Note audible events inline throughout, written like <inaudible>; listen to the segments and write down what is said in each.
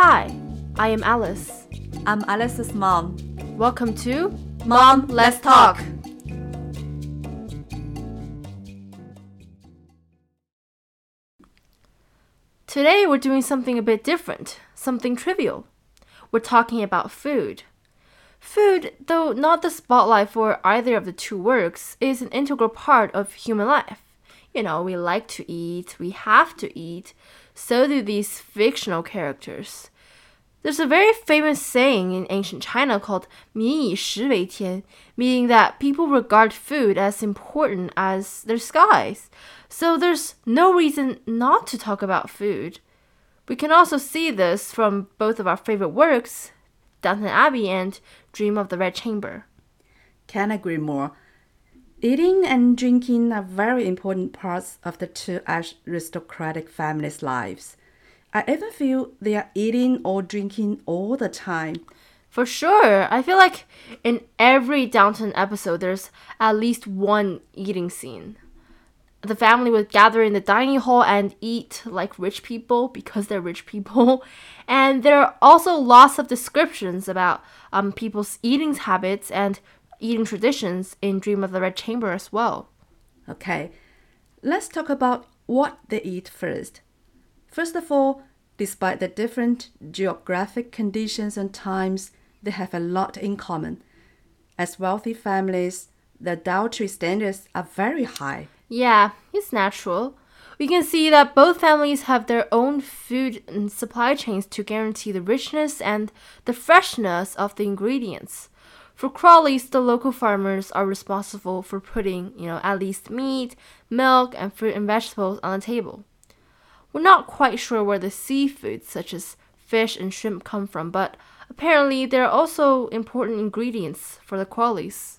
Hi, I am Alice. I'm Alice's mom. Welcome to Mom, let's talk. Today we're doing something a bit different, something trivial. We're talking about food. Food, though not the spotlight for either of the two works, is an integral part of human life You know, we like to eat, we have to eat, so do these fictional characters. There's a very famous saying in ancient China called 民以食为天, meaning that people regard food as important as their skies. So there's no reason not to talk about food. We can also see this from both of our favorite works, Downton Abbey and Dream of the Red Chamber. Can agree more. Eating and drinking are very important parts of the two aristocratic families' lives. I even feel they are eating or drinking all the time. For sure. I feel like in every Downton episode, there's at least one eating scene. The family would gather in the dining hall and eat like rich people because they're rich people. <laughs> And there are also lots of descriptions about um, people's eating habits and eating traditions in Dream of the Red Chamber as well. Okay, let's talk about what they eat first. First of all, despite the different geographic conditions and times, they have a lot in common. As wealthy families, the dietary standards are very high. Yeah, it's natural. We can see that both families have their own food and supply chains to guarantee the richness and the freshness of the ingredients. For Crawleys, the local farmers are responsible for putting, you know, at least meat, milk, and fruit and vegetables on the table. We're not quite sure where the seafood, such as fish and shrimp, come from, but apparently they're also important ingredients for the Crawleys.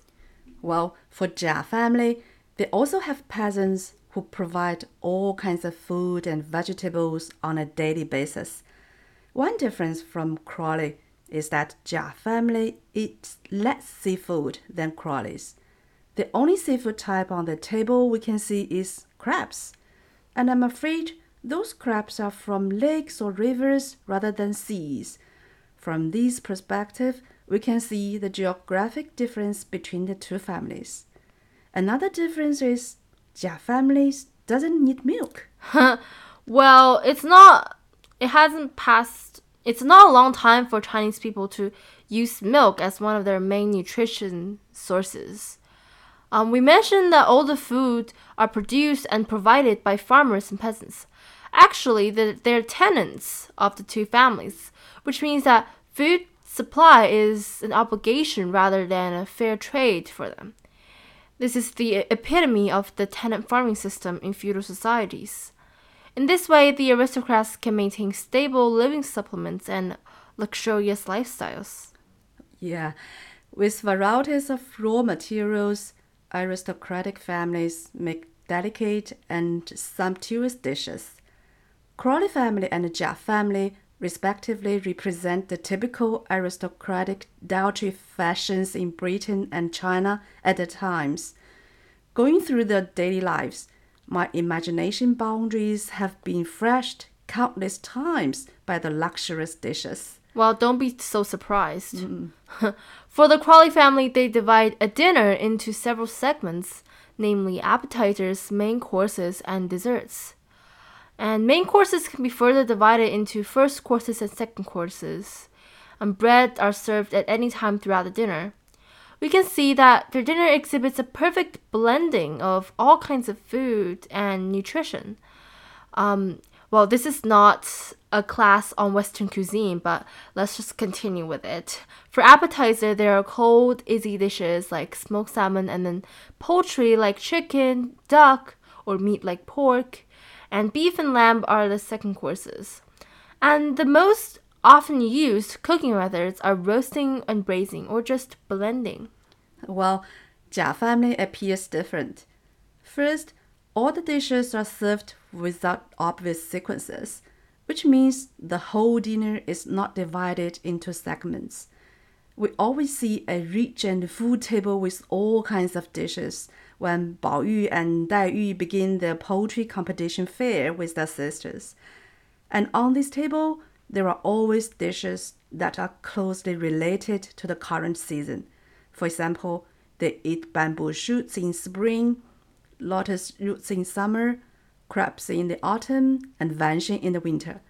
Well, for Jia family, they also have peasants who provide all kinds of food and vegetables on a daily basis. One difference from Crawley is that Jia family eats less seafood than Crawleys. The only seafood type on the table we can see is crabs. And I'm afraid those crabs are from lakes or rivers rather than seas. From this perspective, we can see the geographic difference between the two families. Another difference is Jia families doesn't need milk. <laughs> well, it's not it hasn't passed it's not a long time for Chinese people to use milk as one of their main nutrition sources. Um, we mentioned that all the food are produced and provided by farmers and peasants. Actually, the, they're tenants of the two families, which means that food supply is an obligation rather than a fair trade for them. This is the epitome of the tenant farming system in feudal societies. In this way, the aristocrats can maintain stable living supplements and luxurious lifestyles. Yeah, with varieties of raw materials, aristocratic families make delicate and sumptuous dishes. Crawley family and Jia family respectively represent the typical aristocratic dietary fashions in Britain and China at the times. Going through their daily lives, my imagination boundaries have been flashed countless times by the luxurious dishes. Well, don't be so surprised. Mm. <laughs> For the Crawley family, they divide a dinner into several segments, namely appetizers, main courses, and desserts. And main courses can be further divided into first courses and second courses. And bread are served at any time throughout the dinner we can see that their dinner exhibits a perfect blending of all kinds of food and nutrition. Um, well, this is not a class on Western cuisine, but let's just continue with it. For appetizer, there are cold, easy dishes like smoked salmon, and then poultry like chicken, duck, or meat like pork, and beef and lamb are the second courses. And the most often used cooking methods are roasting and braising or just blending. Well, Jia family appears different. First, all the dishes are served without obvious sequences, which means the whole dinner is not divided into segments. We always see a rich and full table with all kinds of dishes when Bao Yu and Dai Yu begin their poultry competition fair with their sisters. And on this table, there are always dishes that are closely related to the current season. For example, they eat bamboo shoots in spring, lotus roots in summer, crabs in the autumn, and venison in the winter.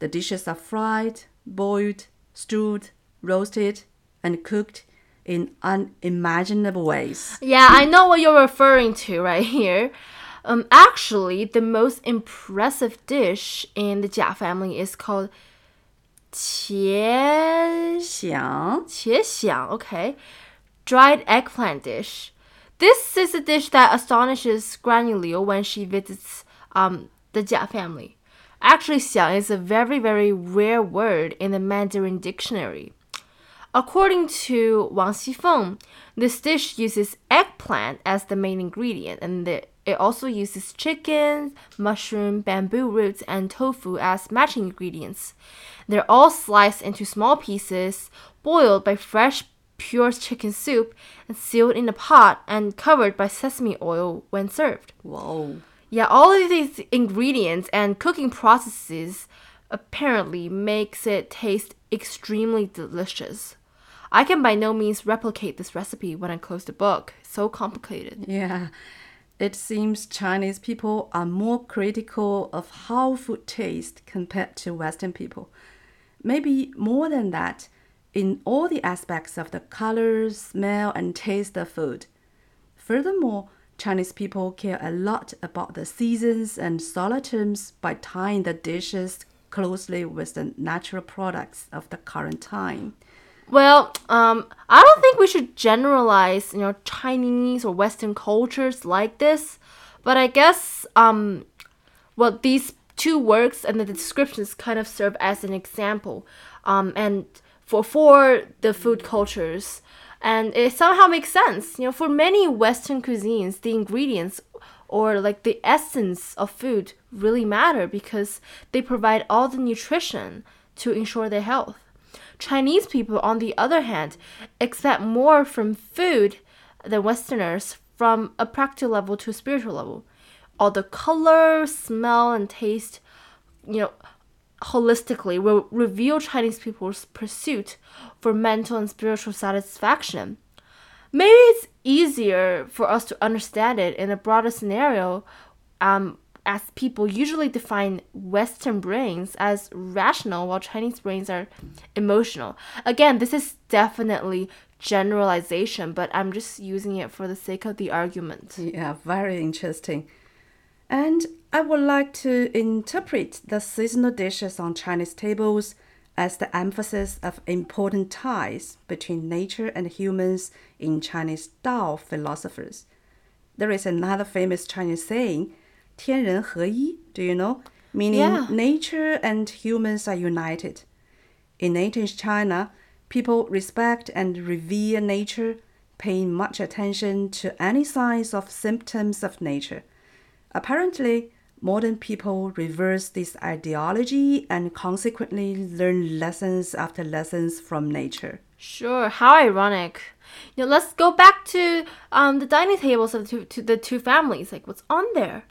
The dishes are fried, boiled, stewed, roasted, and cooked in unimaginable ways. Yeah, I know what you're referring to right here. Um, actually, the most impressive dish in the Jia family is called Qiexiang. Okay. Dried eggplant dish. This is a dish that astonishes Granny Liu when she visits um, the Jia family. Actually, xiang is a very, very rare word in the Mandarin dictionary. According to Wang Xifeng, this dish uses eggplant as the main ingredient, and the, it also uses chicken, mushroom, bamboo roots, and tofu as matching ingredients. They're all sliced into small pieces, boiled by fresh, pure chicken soup, and sealed in a pot and covered by sesame oil when served. Whoa. Yeah, all of these ingredients and cooking processes apparently makes it taste extremely delicious. I can by no means replicate this recipe when I close the book. So complicated. Yeah. It seems Chinese people are more critical of how food tastes compared to Western people. Maybe more than that, in all the aspects of the color, smell, and taste of food. Furthermore, Chinese people care a lot about the seasons and solar terms by tying the dishes closely with the natural products of the current time. Well, um, I don't think we should generalize, you know, Chinese or Western cultures like this, but I guess, um, well, these two works and the descriptions kind of serve as an example, um, and for for the food cultures, and it somehow makes sense. You know, for many Western cuisines, the ingredients or like the essence of food really matter because they provide all the nutrition to ensure their health. Chinese people, on the other hand, expect more from food than Westerners from a practical level to a spiritual level. All the color, smell, and taste, you know, holistically will reveal Chinese people's pursuit for mental and spiritual satisfaction. Maybe it's easier for us to understand it in a broader scenario um, as people usually define Western brains as rational while Chinese brains are emotional. Again, this is definitely generalization, but I'm just using it for the sake of the argument. Yeah, very interesting. And I would like to interpret the seasonal dishes on Chinese tables as the emphasis of important ties between nature and humans in Chinese Tao philosophers. There is another famous Chinese saying 天人合一, do you know? Meaning Yeah. nature and humans are united. In ancient China, people respect and revere nature, paying much attention to any signs of symptoms of nature. Apparently, modern people reverse this ideology and consequently learn lessons after lessons from nature. Sure, how ironic. You know, let's go back to um, the dining tables of the two, to the two families. Like, what's on there?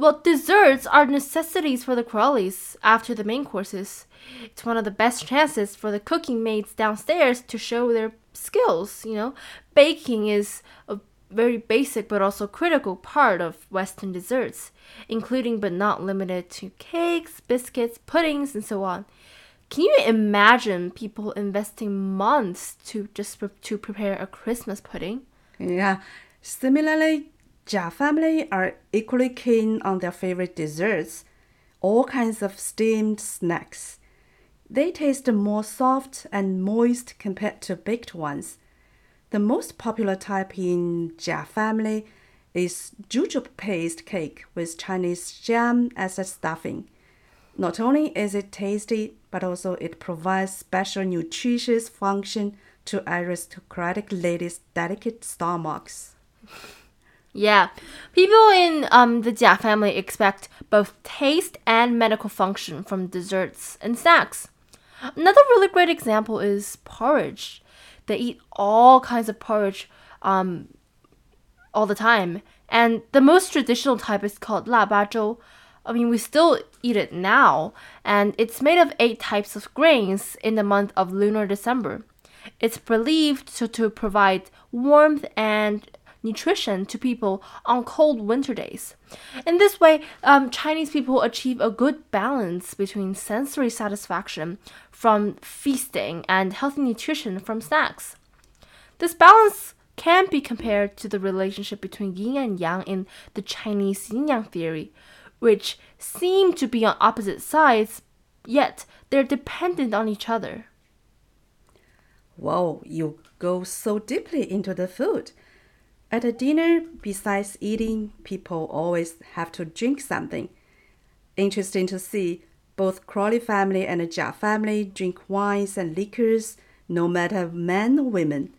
Well, desserts are necessities for the Crawleys after the main courses. It's one of the best chances for the cooking maids downstairs to show their skills. You know, baking is a very basic but also critical part of Western desserts, including but not limited to cakes, biscuits, puddings, and so on. Can you imagine people investing months to just pre- to prepare a Christmas pudding? Yeah. Similarly, Jia family are equally keen on their favorite desserts, all kinds of steamed snacks. They taste more soft and moist compared to baked ones. The most popular type in Jia family is jujube paste cake with Chinese jam as a stuffing. Not only is it tasty, but also it provides special nutritious function to aristocratic ladies' delicate stomachs. Yeah. People in um, the Jia family expect both taste and medical function from desserts and snacks. Another really great example is porridge. They eat all kinds of porridge um, all the time. And the most traditional type is called la ba zhou. I mean, we still eat it now, and it's made of eight types of grains in the month of lunar December. It's believed to, to provide warmth and nutrition to people on cold winter days. In this way, um, Chinese people achieve a good balance between sensory satisfaction from feasting and healthy nutrition from snacks. This balance can be compared to the relationship between yin and yang in the Chinese yin yang theory, which seem to be on opposite sides, yet they're dependent on each other. Whoa, you go so deeply into the food. At a dinner, besides eating, people always have to drink something. Interesting to see, both Crawley family and the Jia family drink wines and liquors, no matter men or women.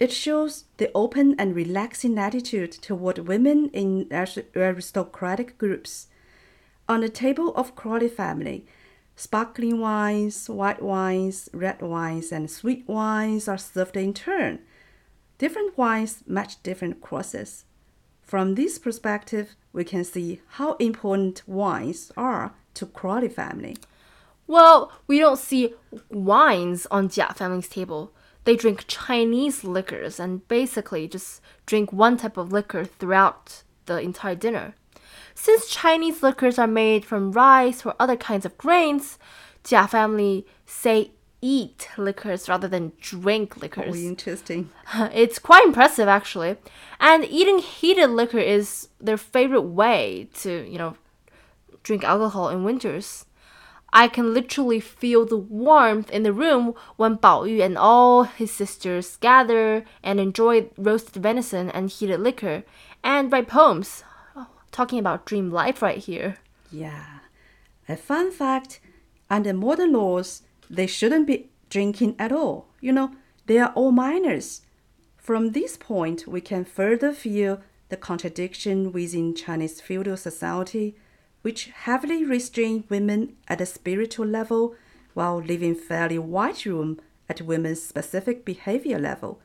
It shows the open and relaxing attitude toward women in aristocratic groups. On the table of Crawley family, sparkling wines, white wines, red wines, and sweet wines are served in turn. Different wines match different crosses. From this perspective, we can see how important wines are to Crawley family. Well, we don't see wines on Jia family's table. They drink Chinese liquors and basically just drink one type of liquor throughout the entire dinner. Since Chinese liquors are made from rice or other kinds of grains, Jia family say eat liquors rather than drink liquors. Oh, interesting. <laughs> It's quite impressive actually. And eating heated liquor is their favorite way to, you know, drink alcohol in winters. I can literally feel the warmth in the room when Bao Yu and all his sisters gather and enjoy roasted venison and heated liquor and write poems oh, talking about dream life right here. Yeah. A fun fact under modern laws, they shouldn't be drinking at all. You know, they are all minors. From this point, we can further feel the contradiction within Chinese feudal society, which heavily restrained women at a spiritual level while leaving fairly wide room at women's specific behavior level.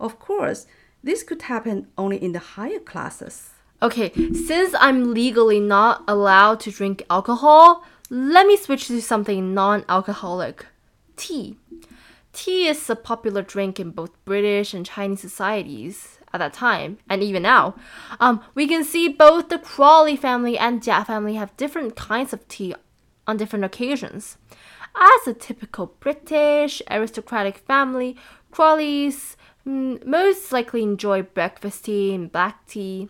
Of course, this could happen only in the higher classes. Okay, since I'm legally not allowed to drink alcohol, let me switch to something non alcoholic tea. Tea is a popular drink in both British and Chinese societies at that time, and even now. Um, we can see both the Crawley family and Jia family have different kinds of tea on different occasions. As a typical British aristocratic family, Crawleys mm, most likely enjoy breakfast tea and black tea.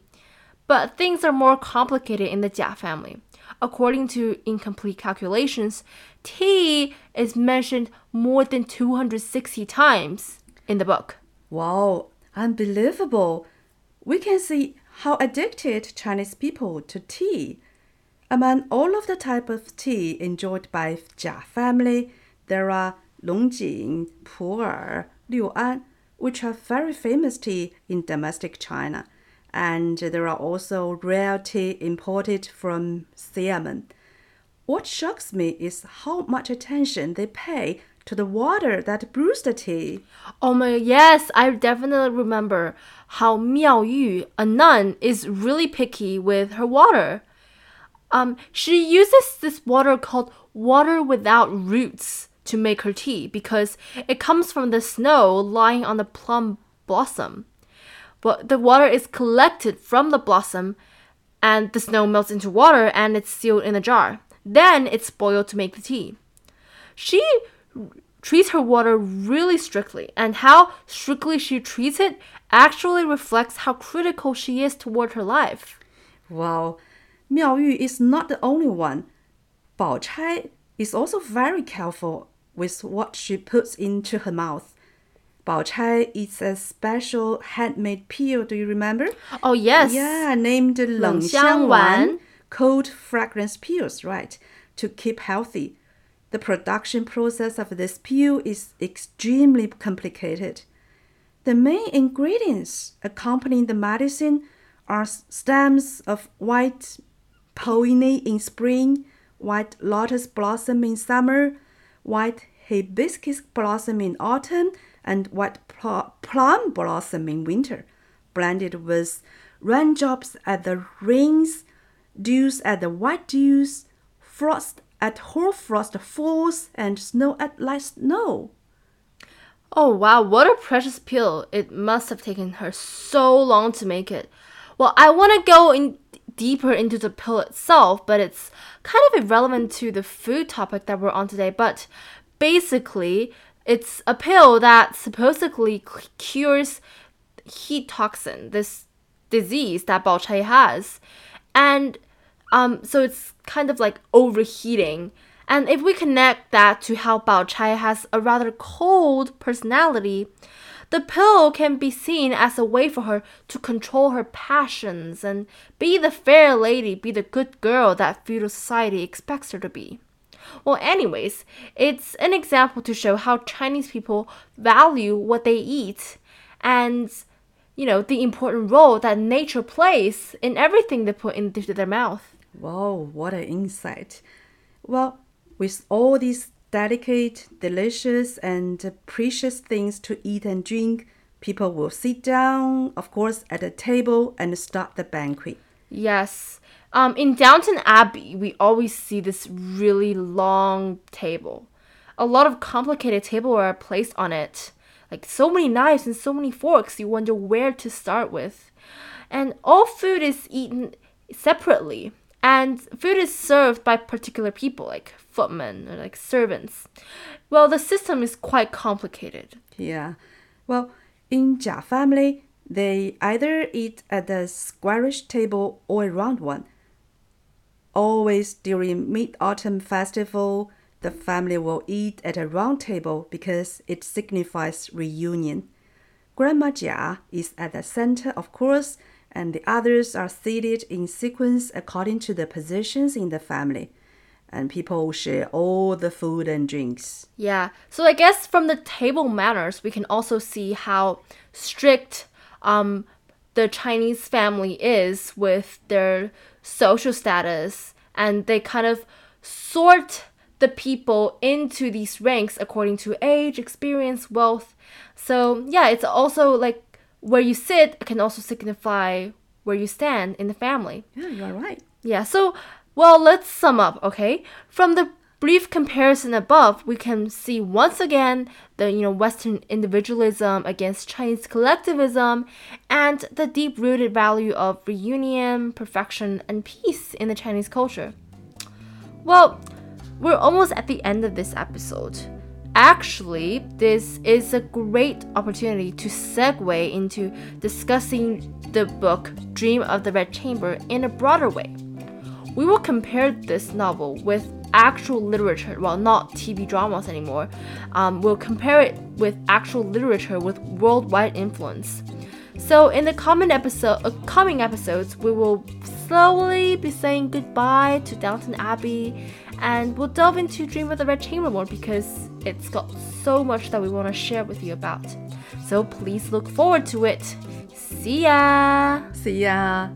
But things are more complicated in the Jia family. According to incomplete calculations, tea is mentioned more than 260 times in the book. Wow, unbelievable! We can see how addicted Chinese people to tea. Among all of the type of tea enjoyed by Jia family, there are Longjing, Pu'er, Liu'an, which are very famous tea in domestic China and there are also rare tea imported from Xiamen. What shocks me is how much attention they pay to the water that brews the tea. Oh my, yes, I definitely remember how Miao Yu, a nun, is really picky with her water. Um, she uses this water called water without roots to make her tea because it comes from the snow lying on the plum blossom but the water is collected from the blossom and the snow melts into water and it's sealed in a jar. Then it's boiled to make the tea. She treats her water really strictly, and how strictly she treats it actually reflects how critical she is toward her life. Wow, Miao Yu is not the only one. Bao Chai is also very careful with what she puts into her mouth. Bao Chai is a special handmade peel. Do you remember? Oh yes. Yeah, named Leng Xiang Wan, cold fragrance peels, right? To keep healthy. The production process of this peel is extremely complicated. The main ingredients accompanying the medicine are stems of white peony in spring, white lotus blossom in summer, white hibiscus blossom in autumn, and white plum blossom in winter, blended with raindrops at the rings, dews at the white dews, frost at hoarfrost falls, and snow at light snow. Oh wow, what a precious pill. It must have taken her so long to make it. Well, I want to go in deeper into the pill itself, but it's kind of irrelevant to the food topic that we're on today. But basically, it's a pill that supposedly cures heat toxin, this disease that Bao Chai has. And um, so it's kind of like overheating. And if we connect that to how Bao Chai has a rather cold personality, the pill can be seen as a way for her to control her passions and be the fair lady, be the good girl that feudal society expects her to be. Well, anyways, it's an example to show how Chinese people value what they eat and, you know, the important role that nature plays in everything they put into their mouth. Wow, what an insight. Well, with all these delicate, delicious, and precious things to eat and drink, people will sit down, of course, at a table and start the banquet. Yes. Um, in Downton Abbey, we always see this really long table. A lot of complicated tableware are placed on it. Like so many knives and so many forks, you wonder where to start with. And all food is eaten separately. And food is served by particular people, like footmen or like servants. Well, the system is quite complicated. Yeah. Well, in Jia family, they either eat at a squarish table or a round one. Always during Mid Autumn Festival, the family will eat at a round table because it signifies reunion. Grandma Jia is at the center, of course, and the others are seated in sequence according to the positions in the family. And people share all the food and drinks. Yeah, so I guess from the table manners, we can also see how strict um, the Chinese family is with their social status, and they kind of sort the people into these ranks according to age, experience, wealth. So, yeah, it's also like where you sit can also signify where you stand in the family. Yeah, you are right. Yeah, so, well, let's sum up, okay? From the brief comparison above, we can see once again the you know Western individualism against Chinese collectivism and the deep-rooted value of reunion, perfection, and peace in the Chinese culture. Well, we're almost at the end of this episode. Actually, this is a great opportunity to segue into discussing the book Dream of the Red Chamber in a broader way. We will compare this novel with actual literature, well, not TV dramas anymore. Um, we'll compare it with actual literature with worldwide influence. So, in the coming episode, uh, coming episodes, we will slowly be saying goodbye to Downton Abbey, and we'll delve into Dream of the Red Chamber more because it's got so much that we want to share with you about. So please look forward to it. See ya. See ya.